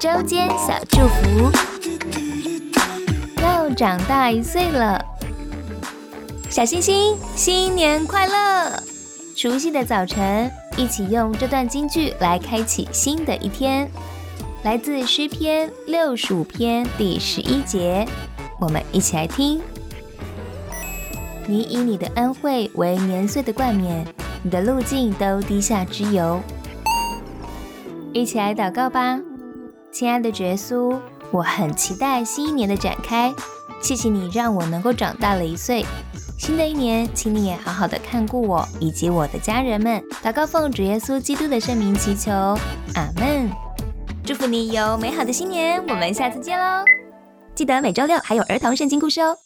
周间小祝福，又长大一岁了，小星星，新年快乐！熟悉的早晨，一起用这段京剧来开启新的一天，来自诗篇六十五篇第十一节，我们一起来听。你以你的恩惠为年岁的冠冕，你的路径都滴下之油。一起来祷告吧，亲爱的耶稣，我很期待新一年的展开。谢谢你让我能够长大了一岁。新的一年，请你也好好的看顾我以及我的家人们。祷告奉主耶稣基督的圣名祈求，阿门。祝福你有美好的新年，我们下次见喽！记得每周六还有儿童圣经故事哦。